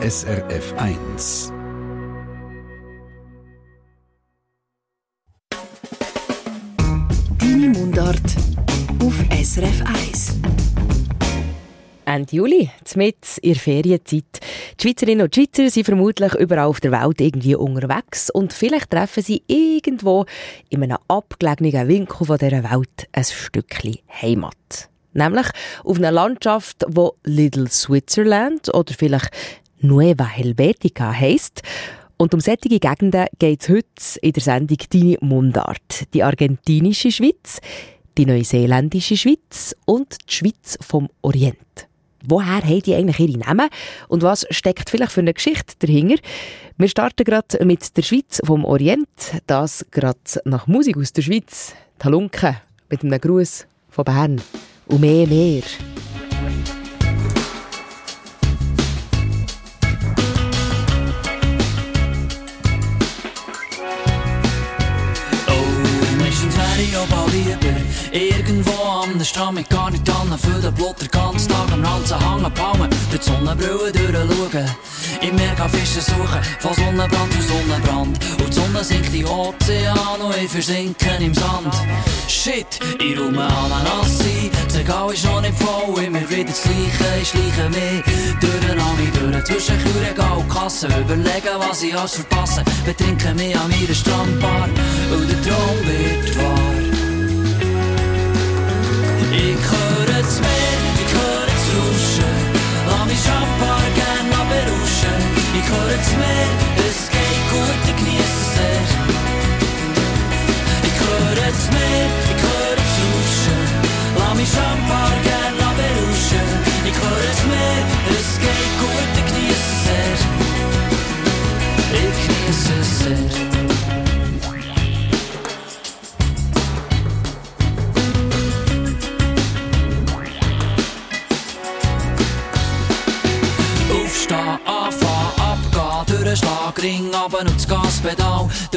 SRF 1. Deine Mundart auf SRF 1. Ende Juli, mit in der Ferienzeit. Die Schweizerinnen und Schweizer sind vermutlich überall auf der Welt irgendwie unterwegs und vielleicht treffen sie irgendwo in einem abgelegenen Winkel von dieser Welt ein Stückchen Heimat. Nämlich auf einer Landschaft, wo Little Switzerland oder vielleicht Nueva Helvetica heisst. Und um solche Gegenden geht es heute in der Sendung «Deine Mundart». Die argentinische Schweiz, die neuseeländische Schweiz und die Schweiz vom Orient. Woher haben die eigentlich ihre Namen und was steckt vielleicht für eine Geschichte dahinter? Wir starten gerade mit der Schweiz vom Orient, das gerade nach Musik aus der Schweiz, Talunke, mit einem Gruß von Bern und mehr, mehr. Irgendwo am Strand mit gar nicht an, für den Blut den ganzen Tag am Ranzen hängen, Palmen, durch die Sonnenbrille durchschauen. Meer kann Fische suchen, von Sonnenbrand zu Sonnenbrand. Und die Sonne sinkt in Ozean und ich versinke im Sand. Shit, ich rume Ananas ein, das Regal ist noch nicht voll, immer wieder das Gleiche, ich schleiche mehr. Durch den Ami, durch zwischen Kühlregal und Kasse, überlegen, was ich alles verpasse. Betrinken mich an meiner Strandbar und der Traum wird wahr. Ich höre das Meer, ich höre das Rauschen. Lass mich Champagner gern berauschen. Ich höre das Meer,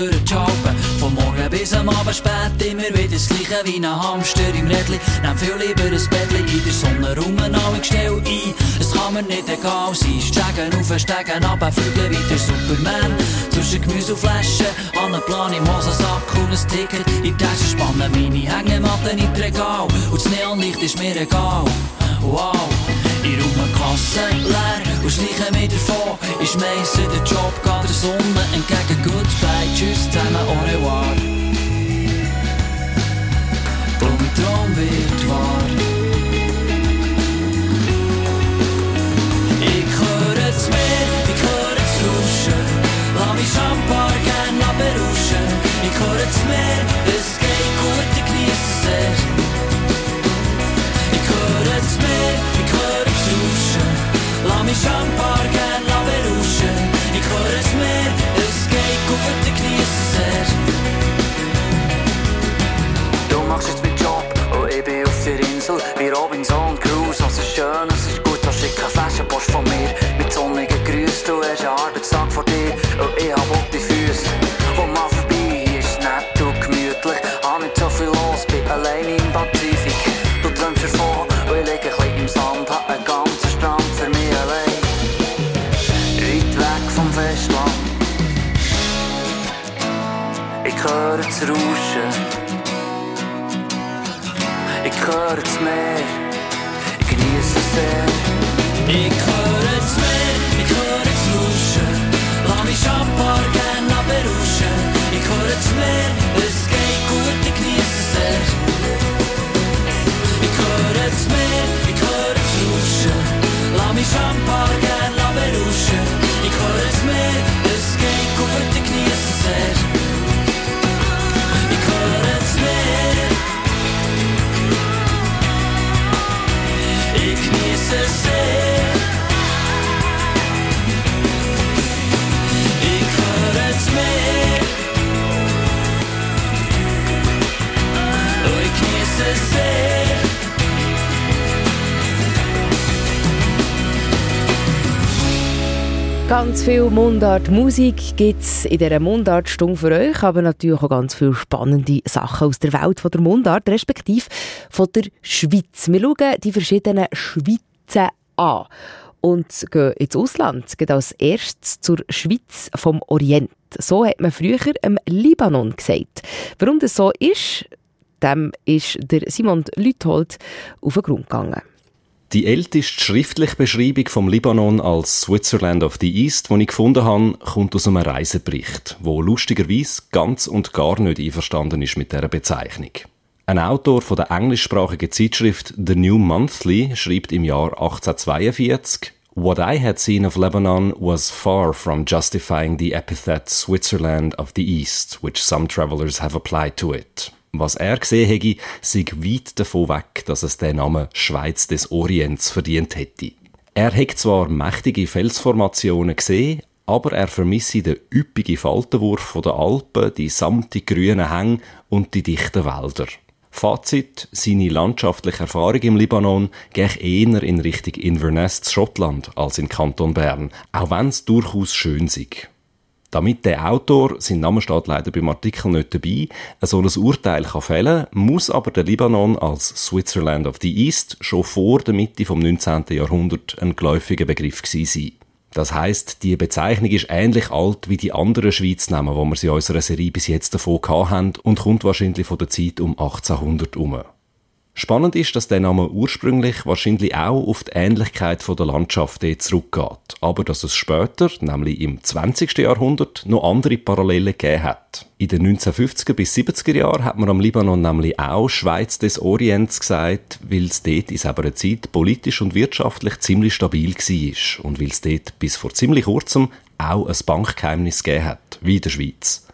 durch die Schaupen. Vom Morgen bis am Abend spät immer wieder das Gleiche wie ein Hamster im Rädli. Nehm viel lieber ein Bettli in der Sonne rum, alle stell ein. Es kann mir nicht egal sein, steigen auf, steigen ab, fliegen wie der Superman. Zwischen Gemüse und Flaschen, an einem Plan im Hosensack und ein Ticket in die Tasche spannen. Meine Hängematte in das Regal und das Neonlicht ist mir egal. Wow. Kasse leer und schleiche mir davon. Ich schmeisse den Job, geht der Sonne entgegen. Goodbye, tschüss zusammen, au revoir. Und Traum wird wahr. Ich höre das Meer, ich höre das Rauschen. Lass mich Champagner gern berauschen. Ich höre es geht Mich Champagner gern berauschen. Ich höre das Meer, es geht ich genieße es sehr. Du machst jetzt meinen Job und ich bin auf der Insel wie Robinson Crusoe. Es ist schön, es ist gut, da schick eine Flaschenpost von mir Mundart-Musik gibt es in dieser Mundartstunde für euch, aber natürlich auch ganz viele spannende Sachen aus der Welt von der Mundart, respektive von der Schweiz. Wir schauen die verschiedenen Schweizen an. und gehen ins Ausland, geht als erstes zur Schweiz vom Orient. So hat man früher im Libanon gesagt. Warum das so ist, dem ist der Simon Lüthold auf den Grund gegangen. Die älteste schriftliche Beschreibung vom Libanon als Switzerland of the East, die ich gefunden habe, kommt aus einem Reisebericht, wo lustigerweise ganz und gar nicht einverstanden ist mit dieser Bezeichnung. Ein Autor von der englischsprachigen Zeitschrift The New Monthly schreibt im Jahr 1842, What I had seen of Lebanon was far from justifying the epithet Switzerland of the East, which some travelers have applied to it. Was er gesehen hätte, sei weit davon weg, dass es den Namen Schweiz des Orients verdient hätte. Er hätte zwar mächtige Felsformationen gesehen, aber er vermisse den üppigen Faltenwurf der Alpen, die samtig grünen Hänge und die dichten Wälder. Fazit, seine landschaftliche Erfahrung im Libanon geht eher in Richtung Inverness, Schottland, als in Kanton Bern, auch wenn es durchaus schön ist. Damit der Autor, sein Name steht leider beim Artikel nicht dabei, so ein Urteil kann fällen, muss aber der Libanon als Switzerland of the East schon vor der Mitte vom 19. Jahrhundert ein geläufiger Begriff gewesen sein. Das heißt, die Bezeichnung ist ähnlich alt wie die anderen Schweiznamen, wo wir sie in unserer Serie bis jetzt davon haben und kommt wahrscheinlich von der Zeit um 1800 herum. Spannend ist, dass der Name ursprünglich wahrscheinlich auch auf die Ähnlichkeit der Landschaft zurückgeht, aber dass es später, nämlich im 20. Jahrhundert, noch andere Parallelen gegeben hat. In den 1950er bis 70er Jahren hat man am Libanon nämlich auch Schweiz des Orients gesagt, weil es dort in selber Zeit politisch und wirtschaftlich ziemlich stabil war und weil es dort bis vor ziemlich kurzem auch ein Bankgeheimnis gegeben hat, wie in der Schweiz.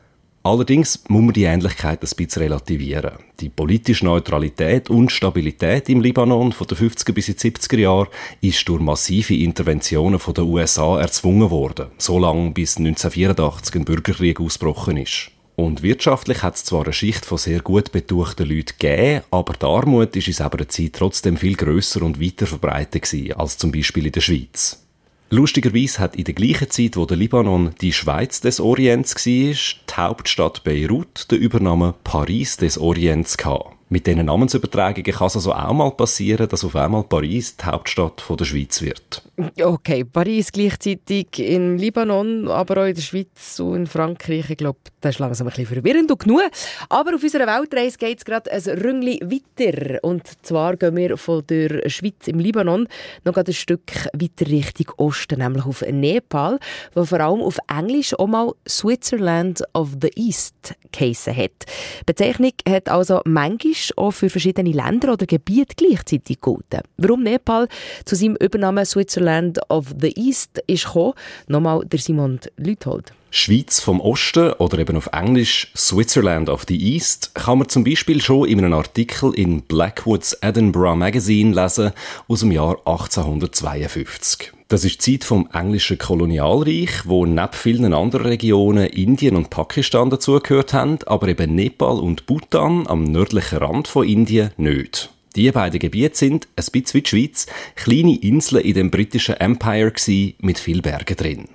Allerdings muss man die Ähnlichkeit ein bisschen relativieren. Die politische Neutralität und Stabilität im Libanon von den 50er bis 70er Jahren ist durch massive Interventionen den USA erzwungen worden, so lange bis 1984 ein Bürgerkrieg ausgebrochen ist. Und wirtschaftlich hat es zwar eine Schicht von sehr gut betuchten Leuten gegeben, aber die Armut ist in selber Zeit trotzdem viel grösser und weiter verbreitet als zum Beispiel in der Schweiz. Lustigerweise hat in der gleichen Zeit, wo der Libanon die Schweiz des Orients war, die Hauptstadt Beirut den Übernamen Paris des Orients gehabt. Mit diesen Namensübertragungen kann es also auch mal passieren, dass auf einmal Paris die Hauptstadt von der Schweiz wird. Okay, Paris gleichzeitig in Libanon, aber auch in der Schweiz und in Frankreich. Ich glaube, das ist langsam ein bisschen verwirrend und genug. Aber auf unserer Weltreise geht es gerade ein Rüngli weiter. Und zwar gehen wir von der Schweiz im Libanon noch ein Stück weiter Richtung Osten, nämlich auf Nepal, wo vor allem auf Englisch auch mal Switzerland of the East geheissen hat. Die Bezeichnung hat also manchmal auch für verschiedene Länder oder Gebiete gleichzeitig gelten. Warum Nepal zu seinem Übernamen Switzerland of the East ist gekommen, nochmal der Simon Lüthold. Schweiz vom Osten oder eben auf Englisch Switzerland of the East kann man zum Beispiel schon in einem Artikel in Blackwoods Edinburgh Magazine lesen aus dem Jahr 1852. Das ist die Zeit vom englischen Kolonialreich, wo neben vielen anderen Regionen Indien und Pakistan dazugehört haben, aber eben Nepal und Bhutan am nördlichen Rand von Indien nicht. Die beiden Gebiete sind, ein bisschen wie die Schweiz, kleine Inseln in dem britischen Empire mit viel Bergen drin.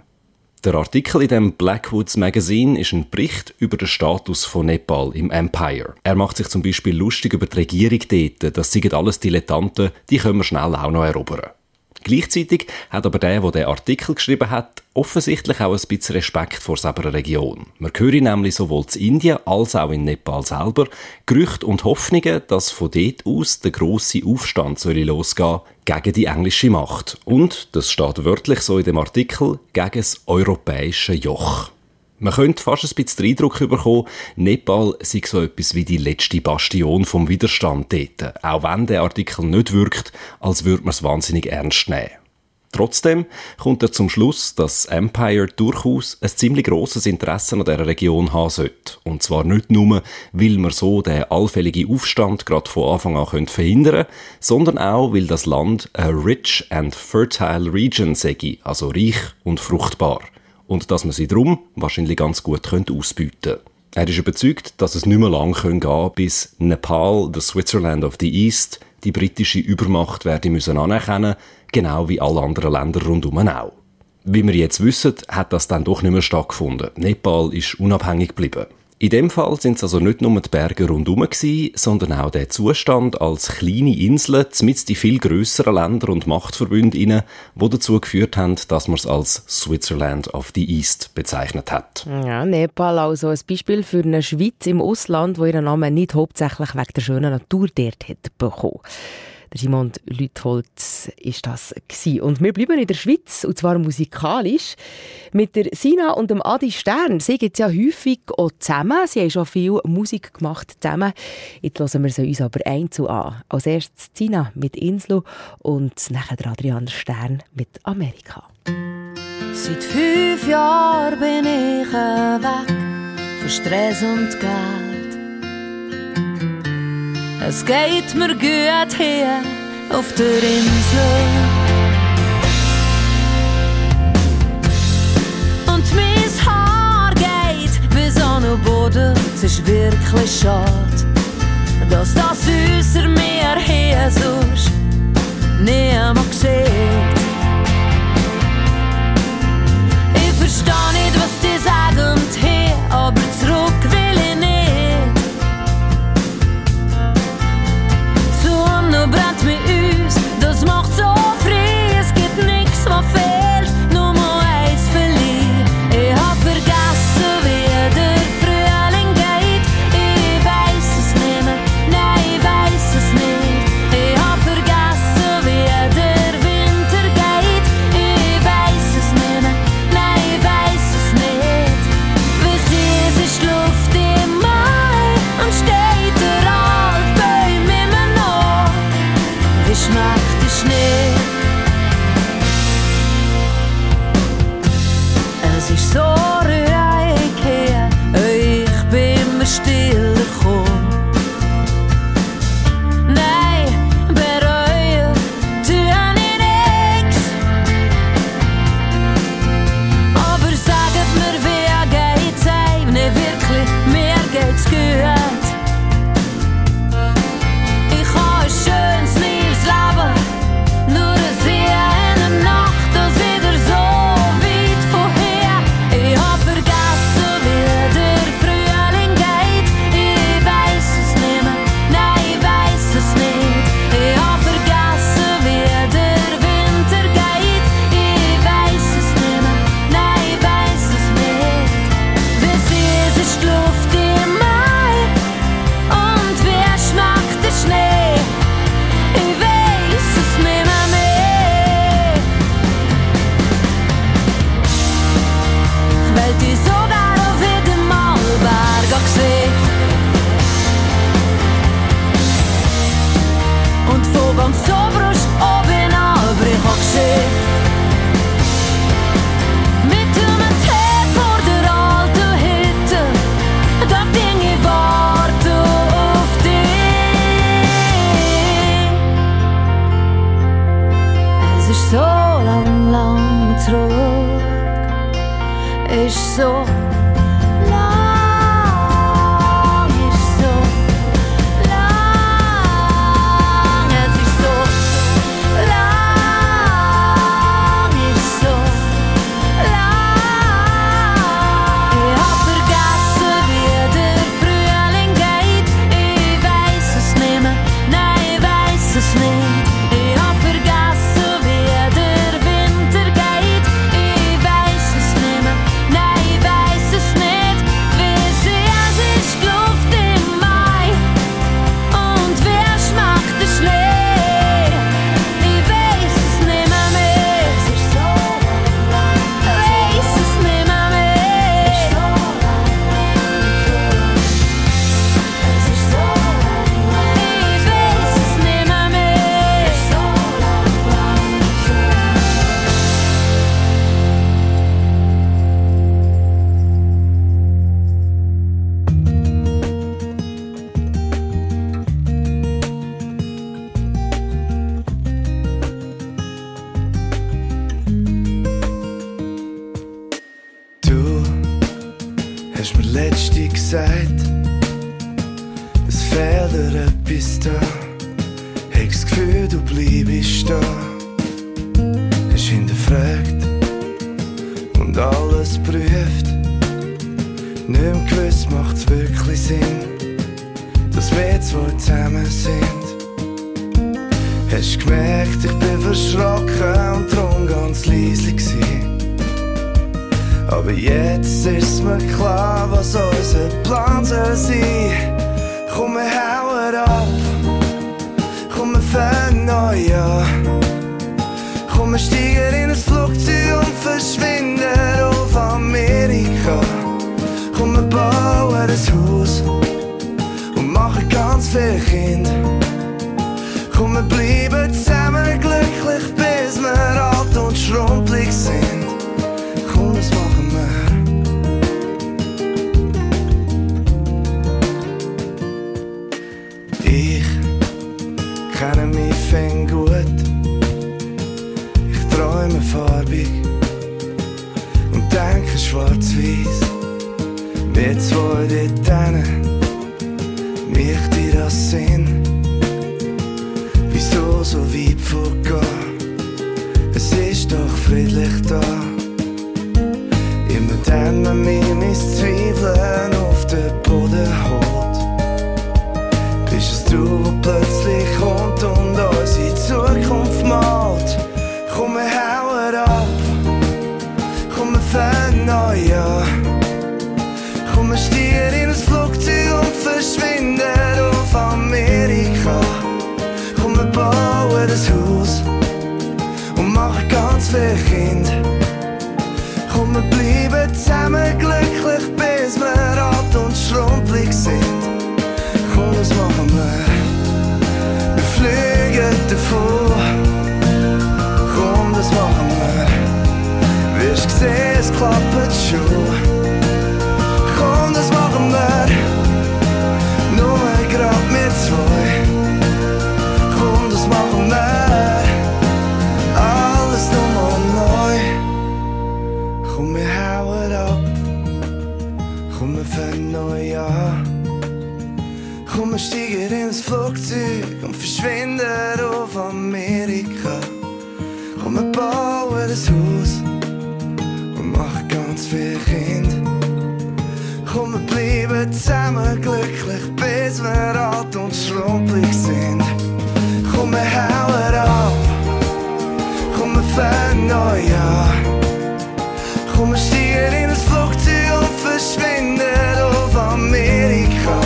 Der Artikel in dem Blackwoods Magazine ist ein Bericht über den Status von Nepal im Empire. Er macht sich zum Beispiel lustig über die Regierung dort, das sind alles Dilettanten, die können wir schnell auch noch erobern. Gleichzeitig hat aber der, der den Artikel geschrieben hat, offensichtlich auch ein bisschen Respekt vor seiner Region. Man höre nämlich sowohl in Indien als auch in Nepal selber Gerüchte und Hoffnungen, dass von dort aus der grosse Aufstand soll losgehen gegen die englische Macht. Und, das steht wörtlich so in dem Artikel, gegen das europäische Joch. Man könnte fast ein bisschen den Eindruck bekommen, Nepal sei so etwas wie die letzte Bastion vom Widerstand dort. Auch wenn der Artikel nicht wirkt, als würde man es wahnsinnig ernst nehmen. Trotzdem kommt er zum Schluss, dass Empire durchaus ein ziemlich grosses Interesse an dieser Region haben sollte. Und zwar nicht nur, weil man so den allfälligen Aufstand gerade von Anfang an verhindern könnte, sondern auch, weil das Land a rich and fertile region sei, also reich und fruchtbar und dass man sie drum wahrscheinlich ganz gut könnte. Er ist überzeugt, dass es nicht mehr lang gehen könnte, bis Nepal, the Switzerland of the East, die britische Übermacht werde müssen anerkennen, genau wie alle anderen Länder rundum auch. Wie wir jetzt wissen, hat das dann doch nicht mehr stattgefunden. Nepal ist unabhängig geblieben. In dem Fall sind es also nicht nur die Berge rundherum gewesen, sondern auch der Zustand als kleine Insel mit die viel grösseren Länder und Machtverbünde inne, wo dazu geführt haben, dass man es als Switzerland of the East bezeichnet hat. Ja, Nepal also ein Beispiel für eine Schweiz im Ausland, wo ihren Namen nicht hauptsächlich wegen der schönen Natur dort hat bekommen. Der Simon Lütholz ist das gewesen. Und wir bleiben in der Schweiz, und zwar musikalisch. Mit der Sina und dem Adi Stern. Sie gibt ja häufig auch zusammen. Sie haben schon viel Musik gemacht zusammen. Jetzt hören wir sie uns aber einzeln an. Als erstes Sina mit Insel und nachher Adrian Stern mit Amerika. Seit fünf Jahren bin ich weg von Stress und Geld. Es geht mir gut hier auf der Insel. Und mein Haar geht bis an den Boden. Es ist wirklich schade, dass das außer mir hier sonst niemand sieht. Ich verstehe nicht, was die sagen hier, aber zurück will Zeit. Es fehlt dir etwas da. Hab das Gefühl, du bleibst da. Hast hinterfragt und alles prüft. Nicht gewiss, macht's wirklich Sinn, dass wir zwei zusammen sind. Hast gemerkt, ich bin verschrocken und drum ganz leise gewesen. Aber jetzt ist mir klar, Soße, Blanc, Saucy. dort mich dir das Sinn. Wieso so weit vorgehen? Es ist doch friedlich da. Immer dann, wenn mir mein Ziel ganze Kind. Komm, wir bleiben zusammen glücklich, bis wir alt und schrumpelig sind. Komm, das machen wir. Wir fliegen davon. Komm, das machen wir. Wirst sehen, es klappt schon. Kom me halen op. Kom me vernooien oh Kom me stieren in het vlokte of verschwinden of Amerika.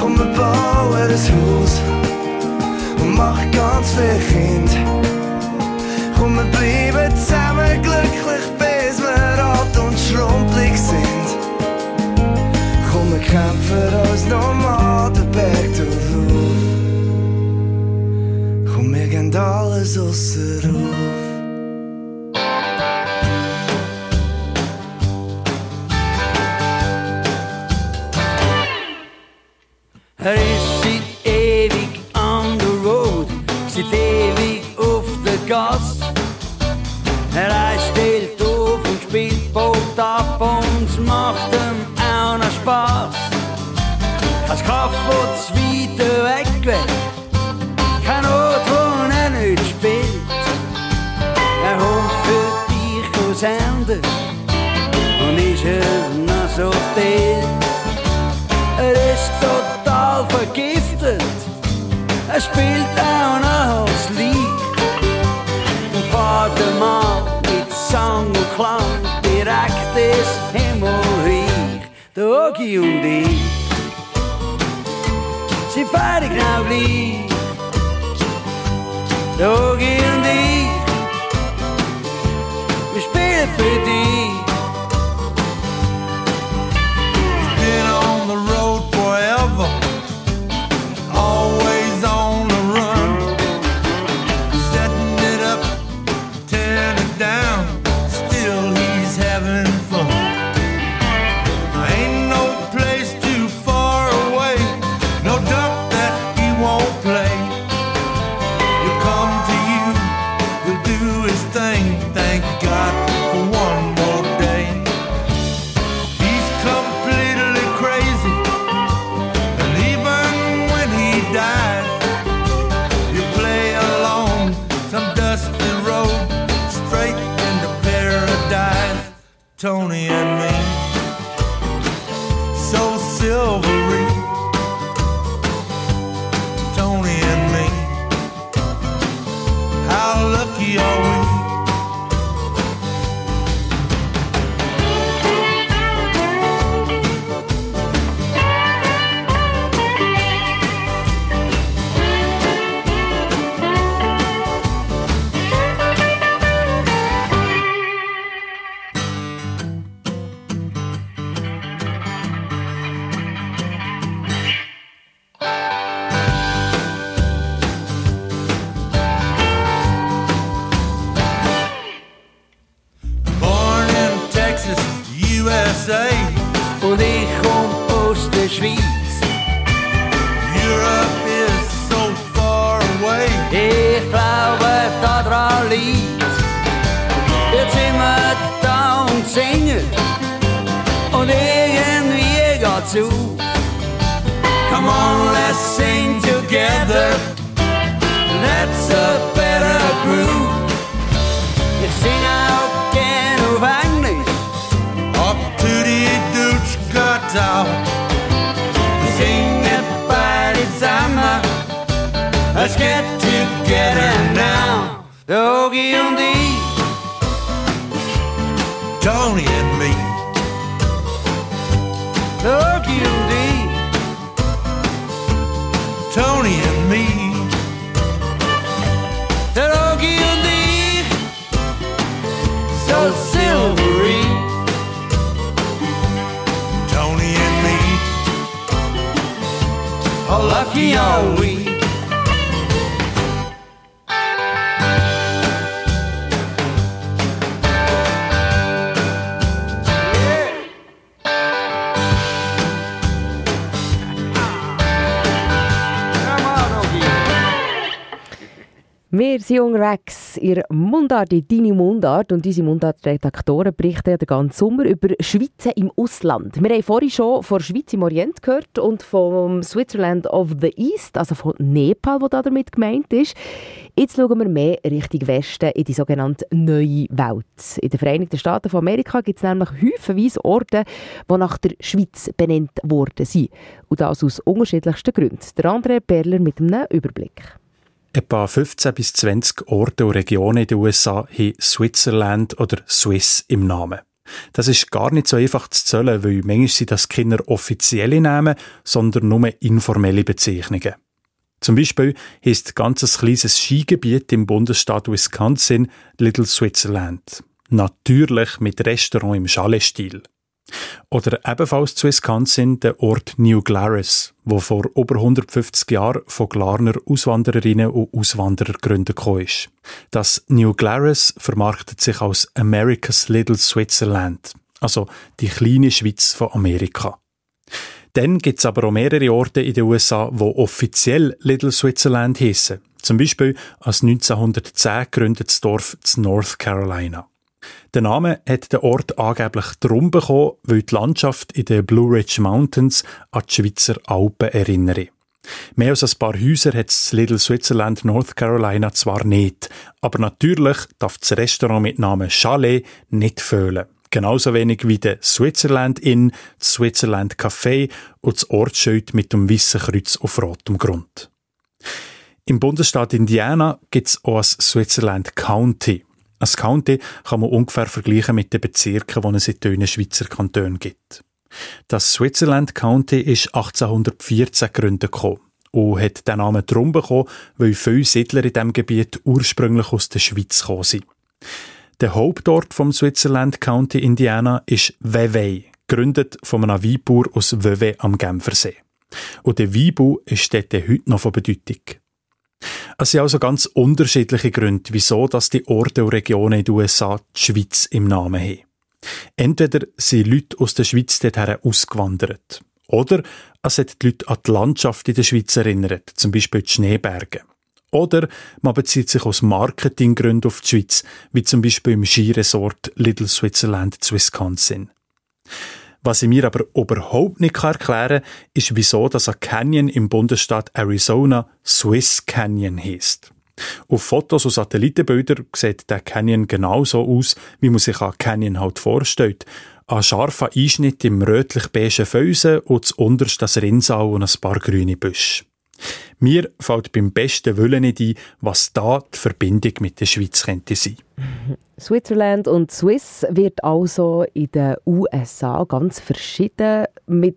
Kom me bouwen het hoed Mag ik kans vergeten so sereno Tony and Tony Unterwegs in der Mundart, in deine Mundart. Und unsere Mundart-Redaktoren berichten den ganzen Sommer über Schweizer im Ausland. Wir haben vorhin schon von Schweiz im Orient gehört und vom Switzerland of the East, also von Nepal, wo da damit gemeint ist. Jetzt schauen wir mehr Richtung Westen in die sogenannte Neue Welt. In den Vereinigten Staaten von Amerika gibt es nämlich häufigweise Orte, die nach der Schweiz benannt worden sind. Und das aus unterschiedlichsten Gründen. Der andere Perler mit einem Überblick. Etwa 15 bis 20 Orte und Regionen in den USA haben Switzerland oder Swiss im Namen. Das ist gar nicht so einfach zu zählen, weil manchmal sind das Kinder offizielle Namen, sondern nur informelle Bezeichnungen. Zum Beispiel heisst ein ganzes kleines Skigebiet im Bundesstaat Wisconsin Little Switzerland. Natürlich mit Restaurant im Chalet-Stil. Oder ebenfalls zu Wisconsin der Ort New Glarus, wo vor über 150 Jahren von Glarner Auswandererinnen und Auswanderern gegründet ist. Das New Glarus vermarktet sich als America's Little Switzerland, also die kleine Schweiz von Amerika. Dann gibt es aber auch mehrere Orte in den USA, wo offiziell Little Switzerland heissen. Zum Beispiel als 1910 gegründetes Dorf in North Carolina. Der Name hat der Ort angeblich darum bekommen, weil die Landschaft in den Blue Ridge Mountains an die Schweizer Alpen erinnere. Mehr als ein paar Häuser hat das Little Switzerland North Carolina zwar nicht, aber natürlich darf das Restaurant mit Namen Chalet nicht fehlen. Genauso wenig wie der Switzerland Inn, das Switzerland Café und das Ortsschild mit dem weißen Kreuz auf rotem Grund. Im Bundesstaat Indiana gibt es auch das Switzerland County. Ein County kann man ungefähr vergleichen mit den Bezirken, die es in den Schweizer Kantonen gibt. Das Switzerland County ist 1814 gegründet gekommen und hat den Namen darum bekommen, weil viele Siedler in diesem Gebiet ursprünglich aus der Schweiz gekommen sind. Der Hauptort vom Switzerland County Indiana ist Vevey, gegründet von einem Weinbauer aus Vevey am Genfersee. Und der Weinbau ist dort heute noch von Bedeutung. Es sind also ganz unterschiedliche Gründe, wieso dass die Orte und Regionen in den USA die Schweiz im Namen haben. Entweder sind Leute aus der Schweiz dorthin ausgewandert. Oder es hat die Leute an die Landschaft in der Schweiz erinnert, zum Beispiel die Schneeberge. Oder man bezieht sich aus Marketinggründen auf die Schweiz, wie zum Beispiel im Skiresort Little Switzerland zu Wisconsin. Was ich mir aber überhaupt nicht erklären kann, ist, wieso das ein Canyon im Bundesstaat Arizona Swiss Canyon heisst. Auf Fotos und Satellitenbildern sieht der Canyon genauso aus, wie man sich einen Canyon halt vorstellt. Ein scharfer Einschnitt im rötlich-beigen Felsen und unterst das Rinnsal und ein paar grüne Büsche. Mir fällt beim besten Willen nicht ein, was da die Verbindung mit der Schweiz könnte sein. Switzerland und Swiss wird also in den USA ganz verschieden mit,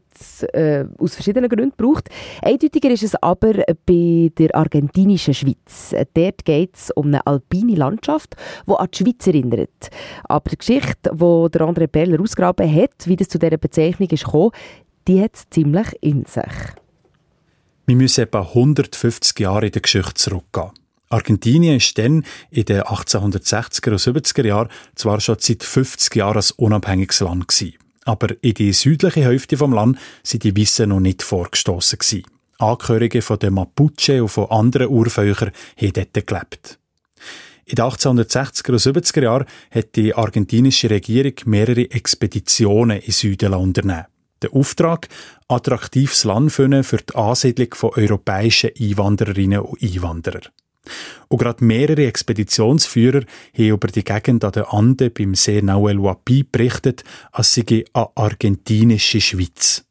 äh, aus verschiedenen Gründen gebraucht. Eindeutiger ist es aber bei der argentinischen Schweiz. Dort geht es um eine alpine Landschaft, die an die Schweiz erinnert. Aber die Geschichte, die André Beller ausgraben hat, wie das zu dieser Bezeichnung gekommen, die hat es ziemlich in sich. Wir müssen etwa 150 Jahre in der Geschichte zurückgehen. Argentinien ist dann in den 1860er und 70er Jahren zwar schon seit 50 Jahren ein unabhängiges Land gewesen, aber in die südliche Hälfte vom Land sind die Wissen noch nicht vorgestoßen gewesen. Angehörige von den Mapuche und von anderen Urvölkern haben dort gelebt. In den 1860er und 70er Jahren hat die argentinische Regierung mehrere Expeditionen in Süden unternehmen. Der Auftrag, attraktives Land finden für die Ansiedlung von europäischen Einwandererinnen und Einwanderern. Und gerade mehrere Expeditionsführer haben über die Gegend an der Ande beim See Nahuel Huapi berichtet, als sei eine argentinische Schweiz.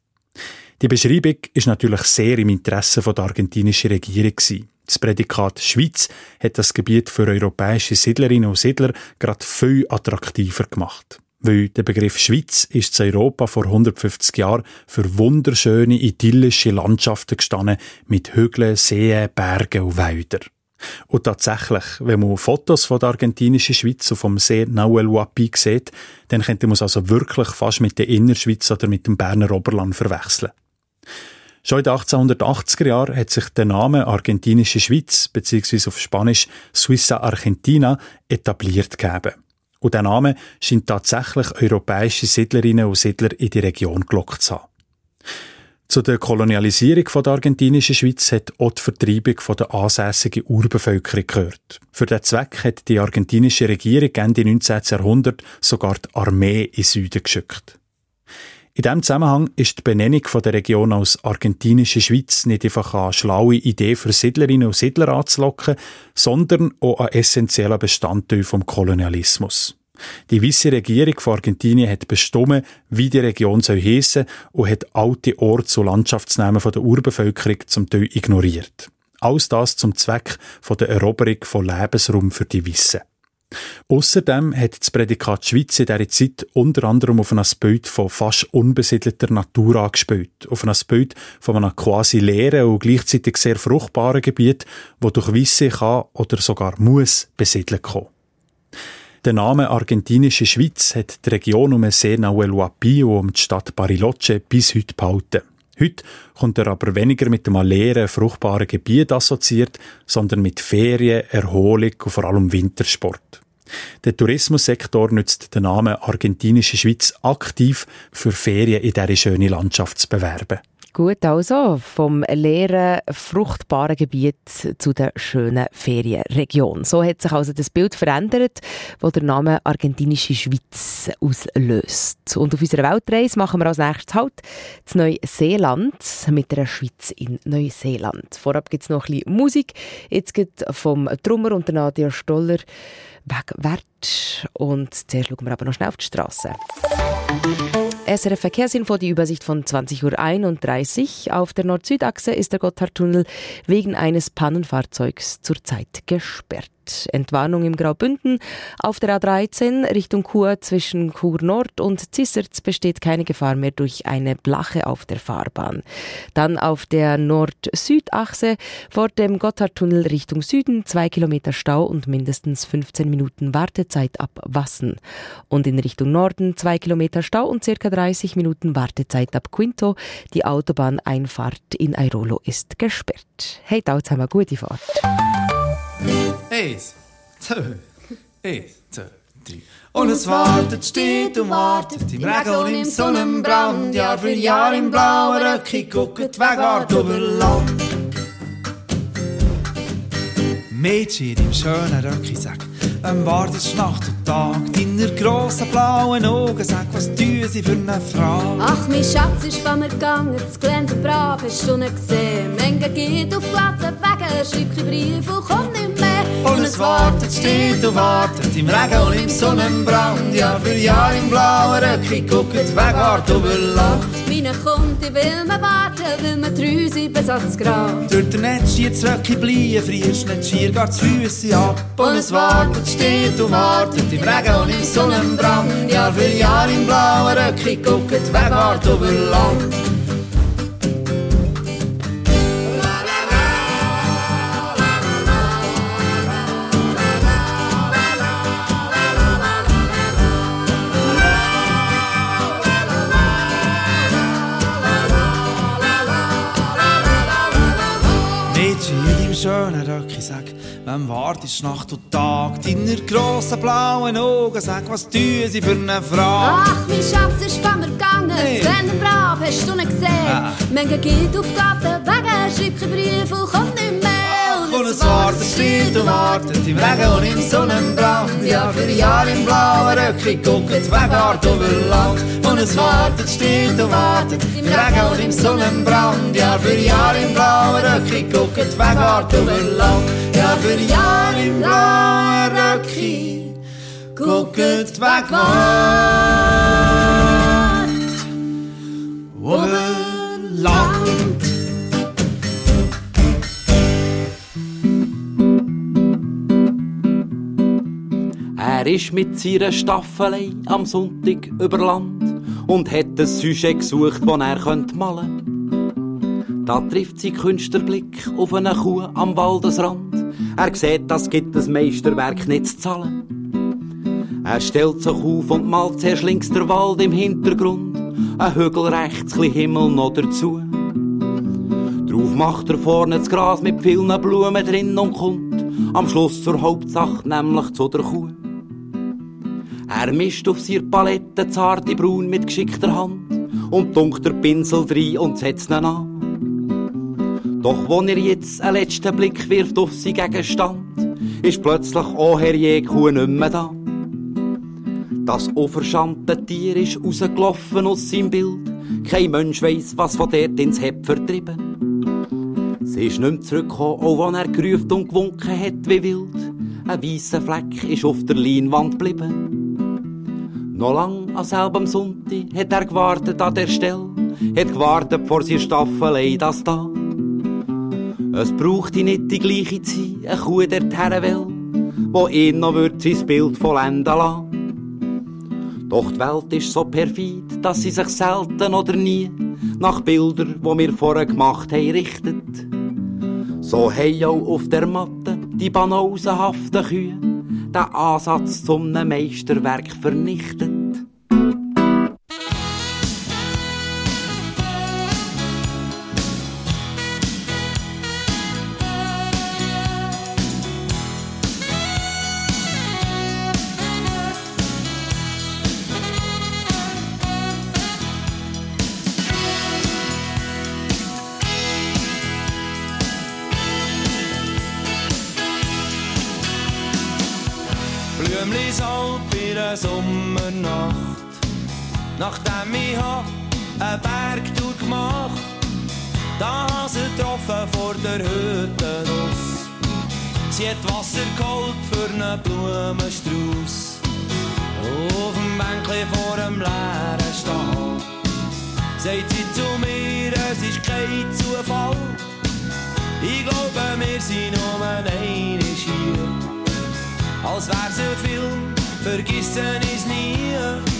Die Beschreibung ist natürlich sehr im Interesse der argentinischen Regierung. Das Prädikat Schweiz hat das Gebiet für europäische Siedlerinnen und Siedler gerade viel attraktiver gemacht. Weil der Begriff Schweiz ist in Europa vor 150 Jahren für wunderschöne, idyllische Landschaften gestanden mit Hügeln, Seen, Bergen und Wäldern. Und tatsächlich, wenn man Fotos von der argentinischen Schweiz und vom See Nahuel Huapi sieht, dann könnte man es also wirklich fast mit der Innerschweiz oder mit dem Berner Oberland verwechseln. Schon in den 1880er Jahren hat sich der Name argentinische Schweiz bzw. auf Spanisch Suiza Argentina etabliert gegeben. Und der Name scheint tatsächlich europäische Siedlerinnen und Siedler in die Region gelockt zu haben. Zu der Kolonialisierung der argentinischen Schweiz hat auch die Vertreibung der ansässigen Urbevölkerung gehört. Für diesen Zweck hat die argentinische Regierung Ende 19. Jahrhundert sogar die Armee in Süden geschickt. In diesem Zusammenhang ist die Benennung der Region als argentinische Schweiz nicht einfach eine schlaue Idee für Siedlerinnen und Siedler anzulocken, sondern auch ein essentieller Bestandteil vom Kolonialismus. Die weiße Regierung von Argentinien hat bestimmt, wie die Region soll heissen und hat alte Orts- und Landschaftsnamen der Urbevölkerung zum Teil ignoriert. Alles das zum Zweck der Eroberung von Lebensraum für die Wissen. Außerdem hat das Prädikat Schweiz in dieser Zeit unter anderem auf ein Bild von fast unbesiedelter Natur angespielt. Auf ein Bild von einem quasi leeren und gleichzeitig sehr fruchtbaren Gebiet, wo durch Wissen kann oder sogar muss besiedelt kommen. Der Name argentinische Schweiz hat die Region um den See Nahuel Huapi und um die Stadt Bariloche bis heute behalten. Heute kommt er aber weniger mit einem leeren, fruchtbaren Gebiet assoziiert, sondern mit Ferien, Erholung und vor allem Wintersport. Der Tourismussektor nutzt den Namen argentinische Schweiz aktiv für Ferien in dieser schönen Landschaft zu bewerben. Gut, also vom leeren, fruchtbaren Gebiet zu der schönen Ferienregion. So hat sich also das Bild verändert, wo der Name Argentinische Schweiz auslöst. Und auf unserer Weltreise machen wir als nächstes halt das Neuseeland mit der Schweiz in Neuseeland. Vorab gibt es noch ein bisschen Musik. Jetzt geht vom Drummer und Nadia Stoller wegwärts. Und zuerst schauen wir aber noch schnell auf die Straße. SRF Verkehrsinfo, die Übersicht von 20.31 Uhr. Auf der Nord-Süd-Achse ist der Gotthardtunnel wegen eines Pannenfahrzeugs zurzeit gesperrt. Entwarnung im Graubünden. Auf der A13 Richtung Chur zwischen Chur Nord und Zisserz besteht keine Gefahr mehr durch eine Blache auf der Fahrbahn. Dann auf der Nord-Süd-Achse vor dem Gotthardtunnel Richtung Süden zwei Kilometer Stau und mindestens 15 Minuten Wartezeit ab Wassen. Und in Richtung Norden zwei Kilometer Stau und circa 30 Minuten Wartezeit ab Quinto. Die Autobahneinfahrt in Airolo ist gesperrt. Hey, da haben wir gute Fahrt. Eins, zwei, eins, zwei, drei. Und es wartet, steht und wartet. Im Regen und im Sonnenbrand. Jahr für Jahr im blauen Röcki guckt die Wegart über Land. Mädchen im schönen Röcki ähm, wartest Nacht und Tag. Deiner grossen blauen Augen sag, was tun sie für eine Frage? Ach, mein Schatz ist von mir gegangen, das Gelände brav, hast du nicht gesehen. Menge geht auf glatten Wegen, schreib keinen Brief und komm nicht mehr. Und es wartet, steht und wartet im Regen und im Sonnenbrand. Jahr für Jahr im blauen Röcki, guckt Wegart über Land. Meine kommt, ich will mir warten, will mir treu sein bis ans Grab. Durch den Netz das Röcki bleiben, frierst nicht schier, geht die Füsse ab. Und es wartet, steht und wartet, im Regen und im Sonnenbrand. Jahr für Jahr im blauen Röcki, guckt Wegart über Land. In schönen Röcki, sag, wem wartest Nacht und Tag? Deiner grossen blauen Augen, sag, was tun sie für eine Frage? Ach, mein Schatz ist von mir gegangen. Sven der Brav, hast du nicht gesehen? Ah. Manche geht auf Gatten, wegen schreibt kein Brief und kommt nicht mehr. Und es wartet, steht und wartet, im Regen und im Sonnenbrand. Jahr für Jahr im blauen Röcki, guckt Wegart über Land. Und es wartet, steht und wartet, im Regen und im Sonnenbrand. Jahr für Jahr im blauen Röcki, guckt Wegart über Land. Jahr für Jahr im blauen Röcki, guckt Wegart über Land. Er ist mit seiner Staffelei am Sonntag über Land und hat ein Sujet gesucht, das er könnte malen. Da trifft sein Künstlerblick auf eine Kuh am Waldesrand. Er sieht, das gibt das Meisterwerk nicht zu zahlen. Er stellt sich auf und malt zuerst links der Wald im Hintergrund, ein Hügel rechts, chli Himmel noch dazu. Drauf macht er vorne das Gras mit vielen Blumen drin und kommt am Schluss zur Hauptsache, nämlich zu der Kuh. Er mischt auf seiner Palette zarte Braun mit geschickter Hand und dunkt der Pinsel rein und setzt ihn an. Doch wo er jetzt einen letzten Blick wirft auf seinen Gegenstand, ist plötzlich auch herje Kuh nicht mehr da. Das unverschamte Tier ist rausgelaufen aus seinem Bild. Kein Mensch weiss, was von dort ins Heb vertrieben. Sie ist nicht mehr zurückgekommen, auch wenn er gerufen und gewunken hat wie wild. Ein weisser Fleck ist auf der Leinwand geblieben. Noch lang an selben Sonntag hat er gewartet an der Stelle, hat gewartet vor seiner Staffelei, das da. Es braucht nicht die gleiche Zeit, eine Kuh dorthin will, wo ihn noch wird sein Bild vollenden lassen. Doch die Welt ist so perfid, dass sie sich selten oder nie nach Bildern, wo wir vorher gemacht haben, richtet. So haben auch auf der Matte die banausenhaften Kühe den Ansatz zum Meisterwerk vernichtet. Wasser geholt für einen Blumenstrauß. Auf dem Bänkchen vor dem leeren Stall. Sagt sie zu mir, es ist kein Zufall. Ich glaube, wir sind nur einmal hier. Als wär's ein Film, vergessen is nie.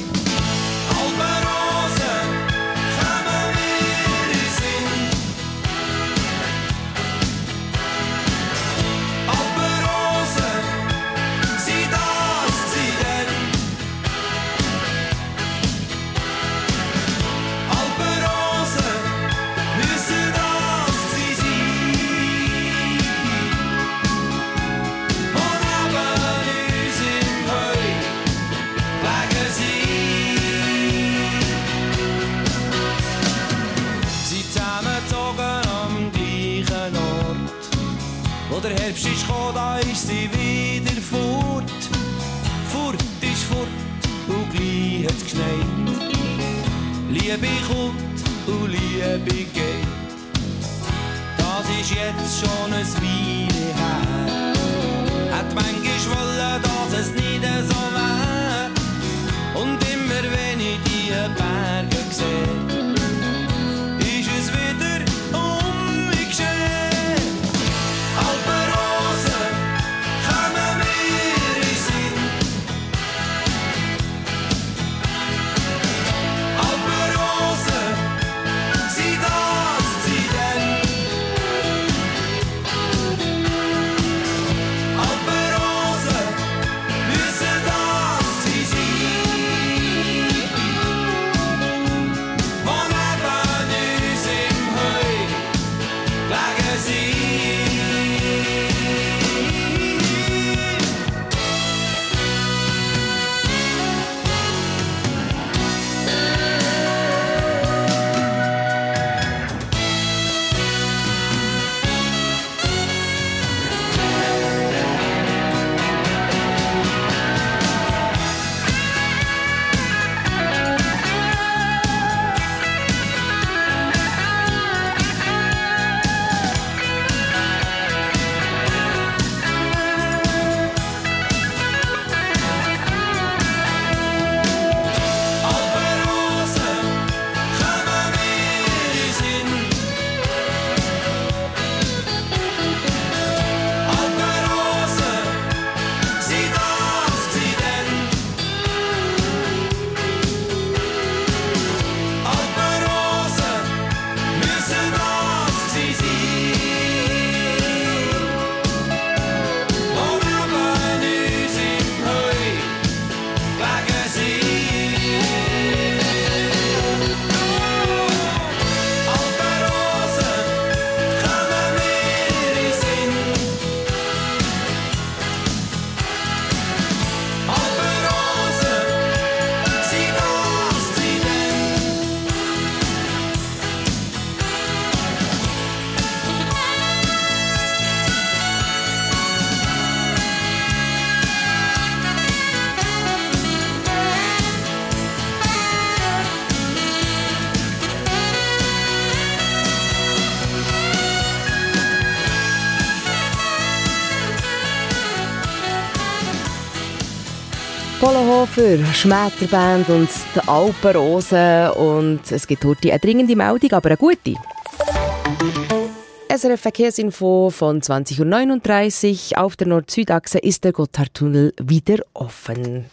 Polohofer, Schmetterband und die Alpenrosen. Und es gibt heute eine dringende Meldung, aber eine gute. SRF Verkehrsinfo von 20.39 Uhr. Auf der Nord-Süd-Achse ist der Gotthardtunnel wieder offen.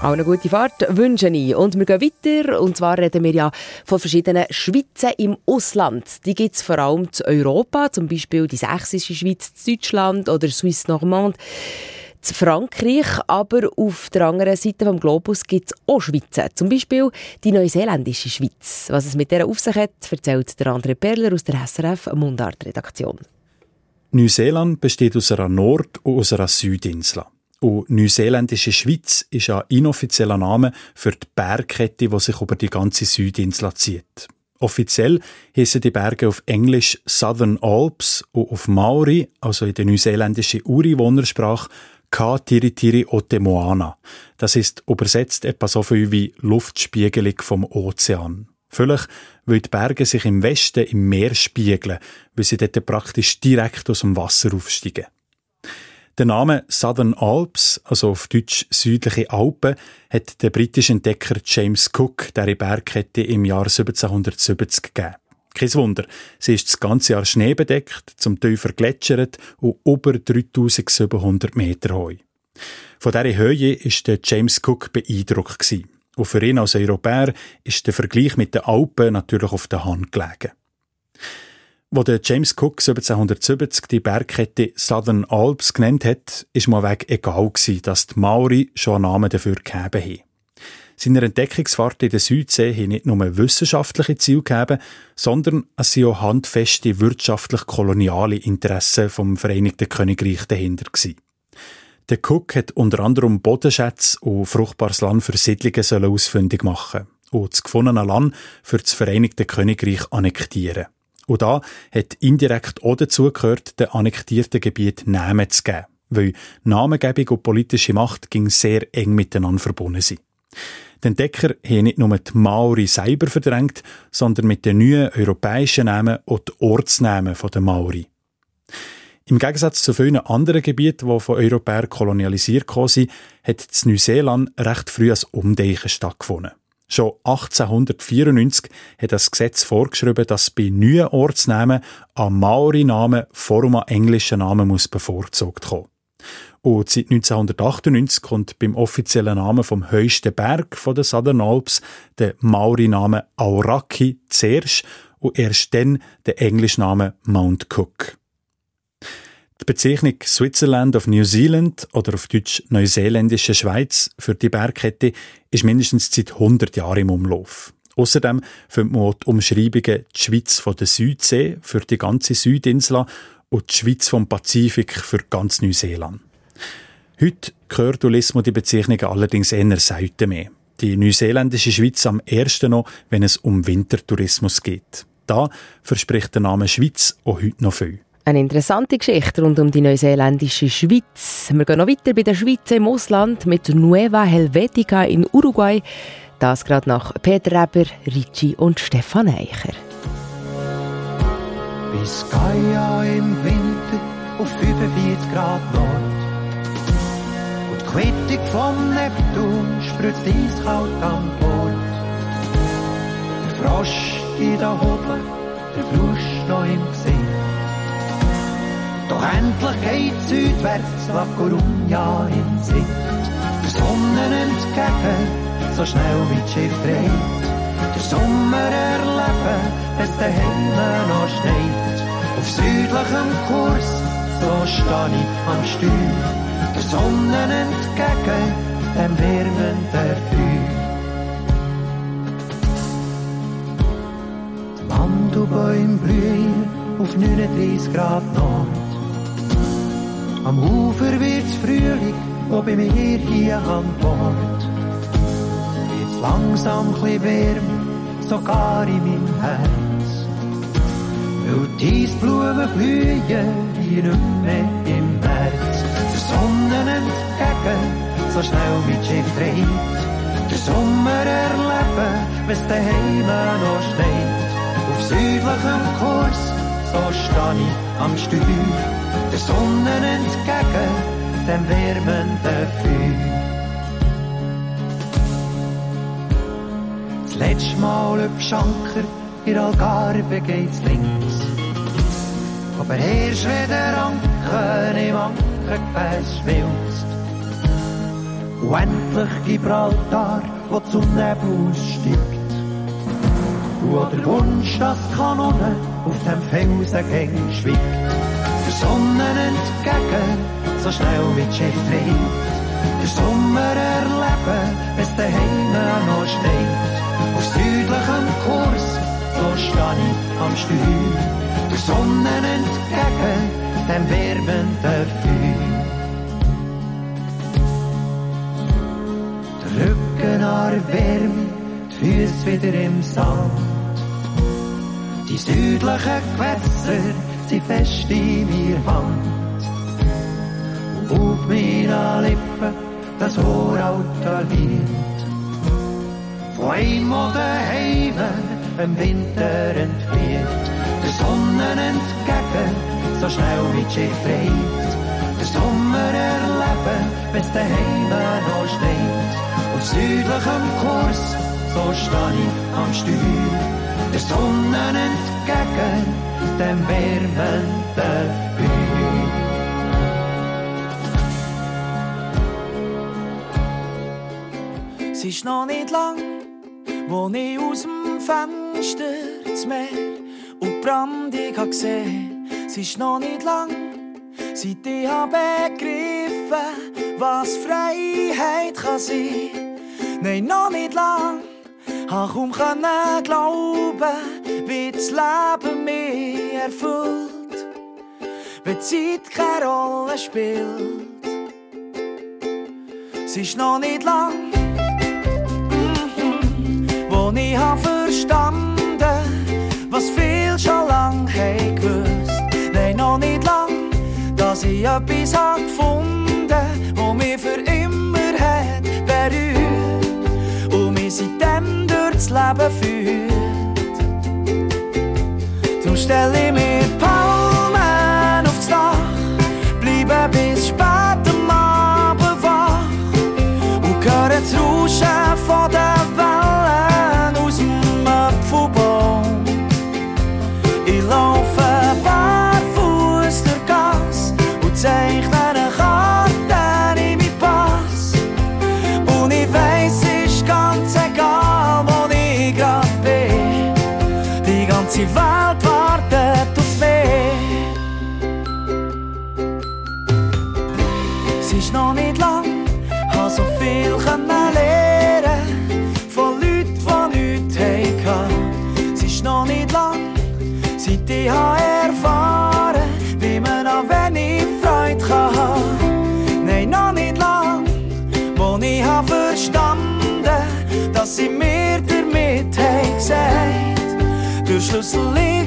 Auch eine gute Fahrt wünsche ich. Und wir gehen weiter. Und zwar reden wir ja von verschiedenen Schweizen im Ausland. Die gibt es vor allem zu Europa, zum Beispiel die sächsische Schweiz, Deutschland oder Suisse Normande zu Frankreich, aber auf der anderen Seite vom Globus gibt es auch Schweizer. Zum Beispiel die neuseeländische Schweiz. Was es mit der auf sich hat, erzählt der André Perler aus der SRF Mundart-Redaktion. Neuseeland besteht aus einer Nord- und aus einer Südinsel. Und Neuseeländische Schweiz ist ein inoffizieller Name für die Bergkette, die sich über die ganze Südinsel zieht. Offiziell heissen die Berge auf Englisch Southern Alps und auf Maori, also in der neuseeländischen Ureinwohnersprache, Ka Tiritiri o Te Moana. Das ist übersetzt etwa so viel wie Luftspiegelung vom Ozean. Vielleicht, weil die Berge sich im Westen im Meer spiegeln, weil sie dort praktisch direkt aus dem Wasser aufsteigen. Der Name Southern Alps, also auf Deutsch südliche Alpen, hat der britische Entdecker James Cook der Bergkette im Jahr 1770 gegeben. Kein Wunder, sie ist das ganze Jahr schneebedeckt, zum Teil vergletschert und über 3700 Meter hoch. Von dieser Höhe der James Cook beeindruckt. Und für ihn als Europäer ist der Vergleich mit den Alpen natürlich auf der Hand gelegen. Wo der James Cook 1770 die Bergkette Southern Alps genannt hat, ist mal weg egal gewesen, dass die Maori schon einen Namen dafür gegeben haben. Seine Entdeckungsfahrt in der Südsee haben nicht nur wissenschaftliche Ziele gegeben, sondern es sind auch handfeste wirtschaftlich-koloniale Interessen vom Vereinigten Königreich dahinter gewesen. Der Cook hat unter anderem Bodenschätze und fruchtbares Land für Siedlungen ausfindig machen und das gefundene Land für das Vereinigte Königreich annektieren. Und da hat indirekt auch dazu gehört, den annektierten Gebiet Namen zu geben, weil Namengebung und politische Macht ging sehr eng miteinander verbunden sind. Die Entdecker haben nicht nur die Maori selber verdrängt, sondern mit den neuen europäischen Namen die Ortsnamen der Maori. Im Gegensatz zu vielen anderen Gebieten, die von Europäern kolonialisiert sind, hat in Neuseeland recht früh ein Umdenken stattgefunden. Schon 1894 hat das Gesetz vorgeschrieben, dass bei neuen Ortsnamen ein Maori-Name vor einem englischen Namen muss bevorzugt kommen. Und seit 1998 kommt beim offiziellen Namen vom höchsten Berg von der Southern Alps der Maori-Name Aoraki zuerst und erst dann der englische Name Mount Cook. Die Bezeichnung Switzerland of New Zealand oder auf Deutsch Neuseeländische Schweiz für die Bergkette ist mindestens seit 100 Jahren im Umlauf. Außerdem findet man die Umschreibungen die Schweiz von der Südsee für die ganze Südinsel und die Schweiz vom Pazifik für ganz Neuseeland. Heute gehört Tourismus die Bezeichnungen allerdings eher selten mehr. Die neuseeländische Schweiz am ersten noch, wenn es um Wintertourismus geht. Da verspricht der Name Schweiz auch heute noch viel. Eine interessante Geschichte rund um die neuseeländische Schweiz. Wir gehen noch weiter bei der Schweiz im Ausland mit Nueva Helvetica in Uruguay. Das gerade nach Peter Reber, Ricci und Stefan Eicher. Biscaya im Winter auf 45 Grad Nord. Quittung vom Neptun spritzt eiskalt an Bord. Der Frosch geht da oben, der Fluss noch im Gesicht. Doch endlich geht südwärts La Coruña in Sicht. Der Sonne entgegen, so schnell wie das Schiff dreht. Der Sommer erleben, es daheim noch schneit. Auf südlichem Kurs, so steh ich am Steuer. Der Sonne entgegen, dem wärmenden Feuer. Die Mandelbäume blühen auf 39 Grad Nord. Am Ufer wird's Frühling, wo bei mir hier an Bord. Wird's langsam chli wärmer, sogar in meinem Herz. Weil die Eisblumen blühen hier nicht mehr im entgegen, so schnell wie das Schiff dreht. Der Sommer erleben, wenn's daheim noch schneit. Auf südlichem Kurs, so steh ich am Steuer. Der Sonne entgegen, dem wärmenden Feuer. Das letzte Mal auf Schanker, in Algarve geht's links. Aber erst wenn der Anker im Ankergefäß schmilzt. Und endlich Gibraltar, wo zum Nebel steigt. Und der Wunsch, dass die Kanone auf dem Felsen schweigt. Der Sonne entgegen, so schnell das Schiff dreht. Der Sommer erleben, wenn's daheim noch schneit. Auf südlichem Kurs, so steh ich am Steuer. Der Sonne entgegen, dem wärmenden Feuer. Der Wärme, die Füße wieder im Sand. Die südlichen Gewässer sind fest in mir Hand. Und auf meiner Lippen das uralte Lied. Von einem oder im Winter entfliert. Der Sonne entgegen, so schnell wie das Schiff. Der Sommer erleben, wenn's daheim noch schneit. Auf südlichem Kurs, so steh ich am Steuer. Der Sonne entgegen, dem wärmenden Feuer. Es ist noch nicht lang, wo ich aus dem Fenster das Meer und die Brandung gesehen. Es ist noch nicht lang, seit ich habe begriffen, was Freiheit kann sein. Nein, noch nicht lang, habe kaum glauben, wie das Leben mich erfüllt, wenn Zeit keine Rolle spielt. Es ist noch nicht lang, wo ich hab verstanden, was viel ich etwas gefunden, wo mich für sleep.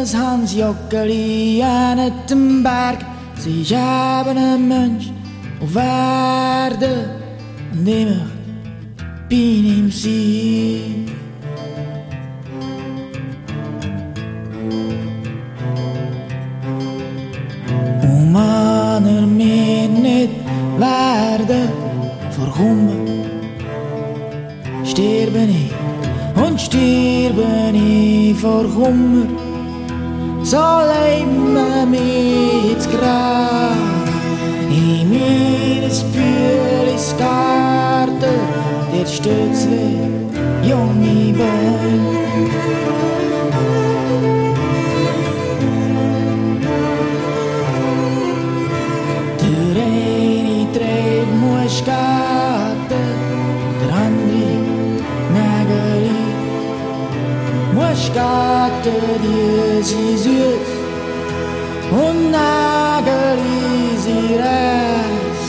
is Hans Jokkeli het timperk, Zij hebben een munch of waarde, nemer man er meer niet waarde voor gommen. Sterben ik, en sterben ik voor gommen. Vid stets vid Ljungbyberg Tur ein i trädmorsgate Tur andri nägeli. Die sie süß Und nägeli siras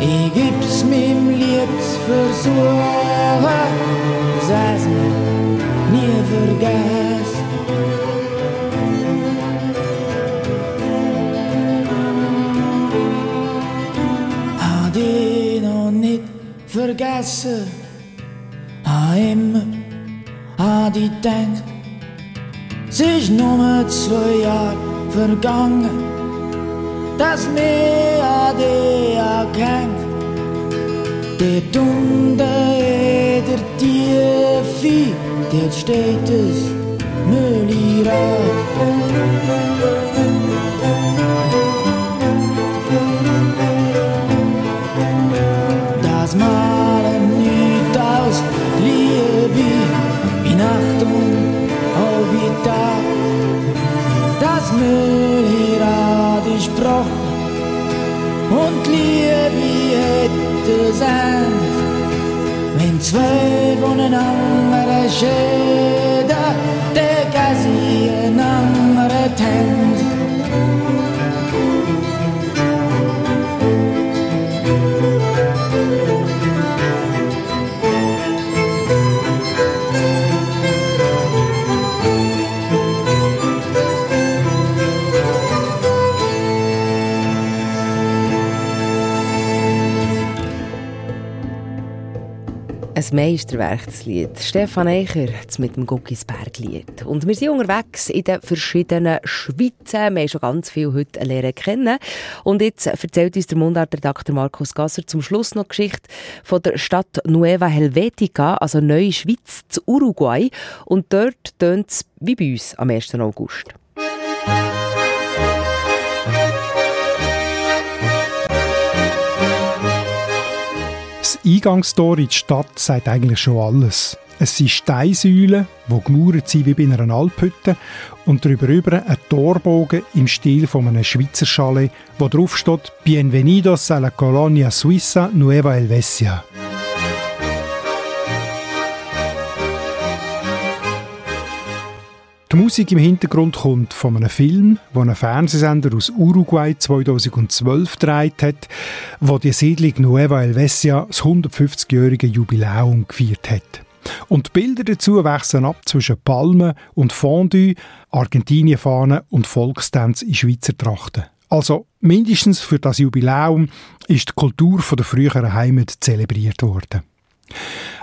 Ich gib's mir never słowa zazna nie wygas Hadden nog niet vergessen aan hem, aan die denkt sich ist nur zwei Jahre vergangen, dass mir an dich erkennt. Der unten in der Tiefe, der steht es Mühlirad. roten Senf, wenn zwei voneinander schämen. Meisterwerk, das Lied. Stefan Eicher mit dem Guckisberg-Lied. Und wir sind unterwegs in den verschiedenen Schweizen. Wir haben schon ganz viel heute lernen kennen. Und jetzt erzählt uns der Mundartredakteur Markus Gasser zum Schluss noch Geschichte von der Stadt Nueva Helvetica, also Neue Schweiz, zu Uruguay. Und dort tönt es wie bei uns am 1. August. Eingangstor in die Stadt sagt eigentlich schon alles. Es sind Steinsäulen, die gemauert sind wie bei einer Alphütte und darüber ein Torbogen im Stil von einem Schweizer Chalet, wo drauf steht «Bienvenidos a la Colonia Suiza Nueva Helvetia». Die Musik im Hintergrund kommt von einem Film, den ein Fernsehsender aus Uruguay 2012 gedreht hat, wo die Siedlung Nueva Helvetia das 150-jährige Jubiläum gefeiert hat. Und die Bilder dazu wechseln ab zwischen Palmen und Fondue, Argentinienfahnen und Volkstanz in Schweizer Trachten. Also mindestens für das Jubiläum ist die Kultur der früheren Heimat zelebriert worden.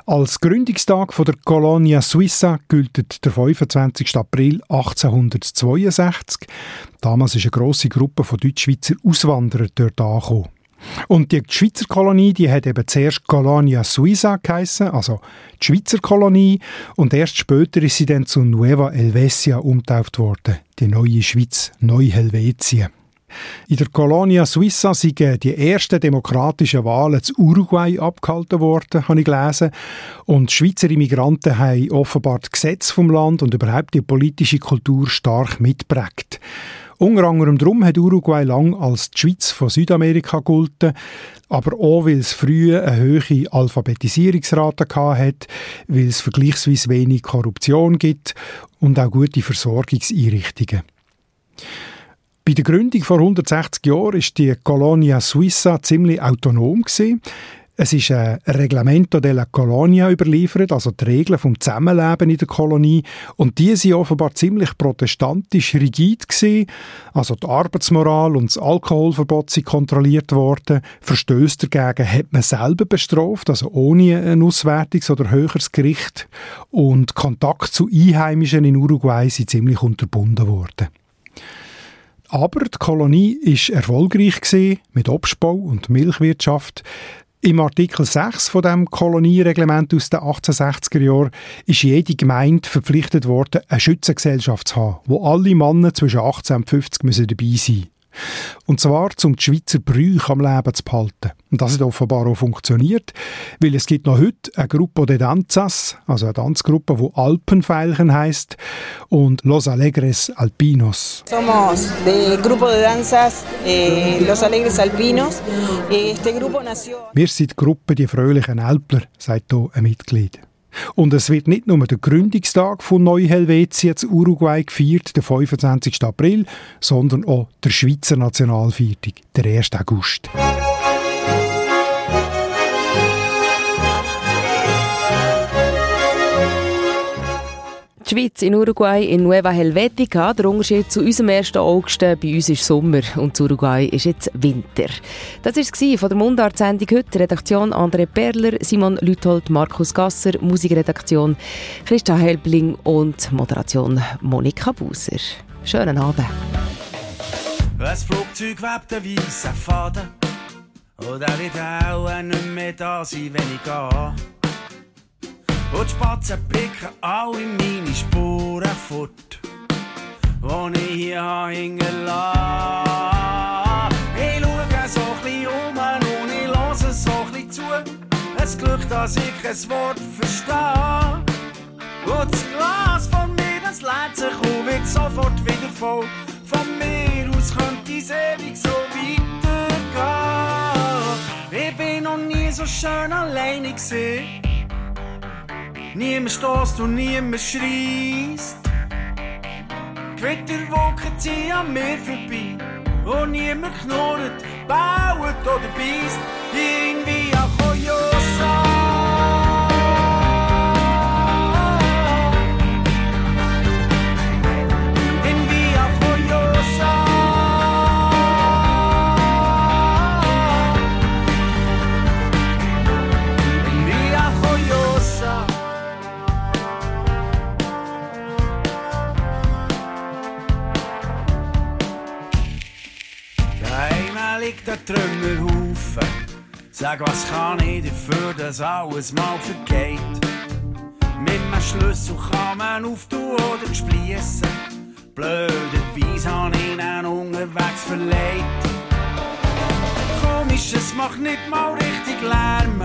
Als Gründungstag der Colonia Suissa gilt der 25. April 1862. Damals ist eine grosse Gruppe von Deutschschweizer Auswanderern dort angekommen. Und die Schweizer Kolonie, die hat eben zuerst Colonia Suiza geheissen, also die Schweizer Kolonie, und erst später ist sie dann zu Nueva Helvetia umtauft worden, die neue Schweiz, Neu-Helvetien. In der Colonia Suiza sind die ersten demokratischen Wahlen zu Uruguay abgehalten worden, habe ich gelesen. Und Schweizer Immigranten haben offenbar das Gesetz vom Land und überhaupt die politische Kultur stark mitprägt. Unter anderem darum hat Uruguay lang als die Schweiz von Südamerika gegolten, aber auch, weil es früh eine hohe Alphabetisierungsrate hat, weil es vergleichsweise wenig Korruption gibt und auch gute Versorgungseinrichtungen. Bei der Gründung vor 160 Jahren ist die Colonia Suiza ziemlich autonom gewesen. Es ist ein Reglamento della Colonia überliefert, also die Regeln vom Zusammenleben in der Kolonie. Und die sind offenbar ziemlich protestantisch rigid gewesen. Also die Arbeitsmoral und das Alkoholverbot sind kontrolliert worden. Verstöße dagegen hat man selber bestraft, also ohne ein Auswärtungs- oder höheres Gericht. Und Kontakt zu Einheimischen in Uruguay sind ziemlich unterbunden worden. Aber die Kolonie ist erfolgreich gewesen, mit Obstbau und Milchwirtschaft. Im Artikel 6 von dem Koloniereglement aus den 1860er Jahren ist jede Gemeinde verpflichtet worden, eine Schützengesellschaft zu haben, wo alle Männer zwischen 18 und 50 müssen dabei sein müssen. Und zwar, um die Schweizer Brüche am Leben zu behalten. Und das hat offenbar auch funktioniert, weil es gibt noch heute eine Gruppe de Danzas, also eine Tanzgruppe, die Alpenfeilchen heisst, und Los Alegres Alpinos. Somos del grupo de danzas eh, Los Alegres Alpinos. Este grupo nació. Wir sind die Gruppe Die Fröhlichen Alpler, sagt hier ein Mitglied. Und es wird nicht nur der Gründungstag von Neu-Helvetien zu Uruguay gefeiert, der 25. April, sondern auch der Schweizer Nationalviertag, der 1. August. Die Schweiz in Uruguay in Nueva Helvetica. Der Unterschied zu unserem 1. August, bei uns ist Sommer und zu Uruguay ist jetzt Winter. Das war es von der Mundart-Sendung heute. Redaktion André Perler, Simon Lüthold, Markus Gasser, Musikredaktion Christa Helbling und Moderation Monika Buser. Schönen Abend. Ein Flugzeug webt einen weissen Faden. Und er wird auch nicht mehr da sein, wenn ich gehe. Und die Spatzen blicken alle meine Spuren fort, die ich hier hingelassen. Ich schaue so ein um und ich höre so ein zu. Es Glück, dass ich kein Wort verstehe. Und das Glas von mir, das lädt sich und wird sofort wieder voll. Von mir aus könnte es ewig so weitergehen. Ich bin noch nie so schön alleine gesehen. Niemand stößt und niemand schreist. Gewitterwolken ziehen an mir vorbei. Und niemand knurrt, baut oder beißt. Irgendwie a Koyosa. Liegt ein Trümmerhaufen. Sag, was kann ich dafür, dass alles mal vergeht? Mit einem Schlüssel kann man auftun oder schliessen. Blöderweise hab ich ihn unterwegs verlegt. Komisch, es macht nicht mal richtig Lärm,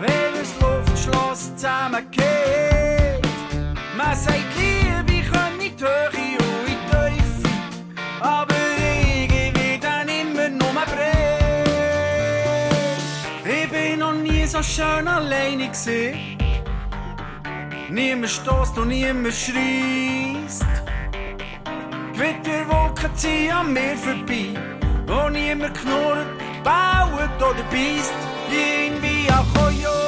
weil das Luftschloss zusammengeht. Man sagt, Liebe können in die Höhe und in die Tiefe, so schön alleine gesehen. Niemand stößt und niemand schreist. Gewitterwolken ziehen an mir vorbei. Wo niemand knurrt, baut oder beißt. Irgendwie auch Koyosa.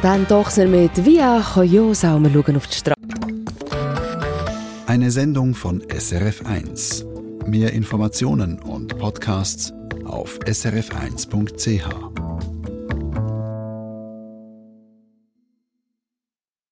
Baden Dochser mit Via Choyosa und wir schauen auf die Straße. Eine Sendung von SRF1. Mehr Informationen und Podcasts auf srf1.ch.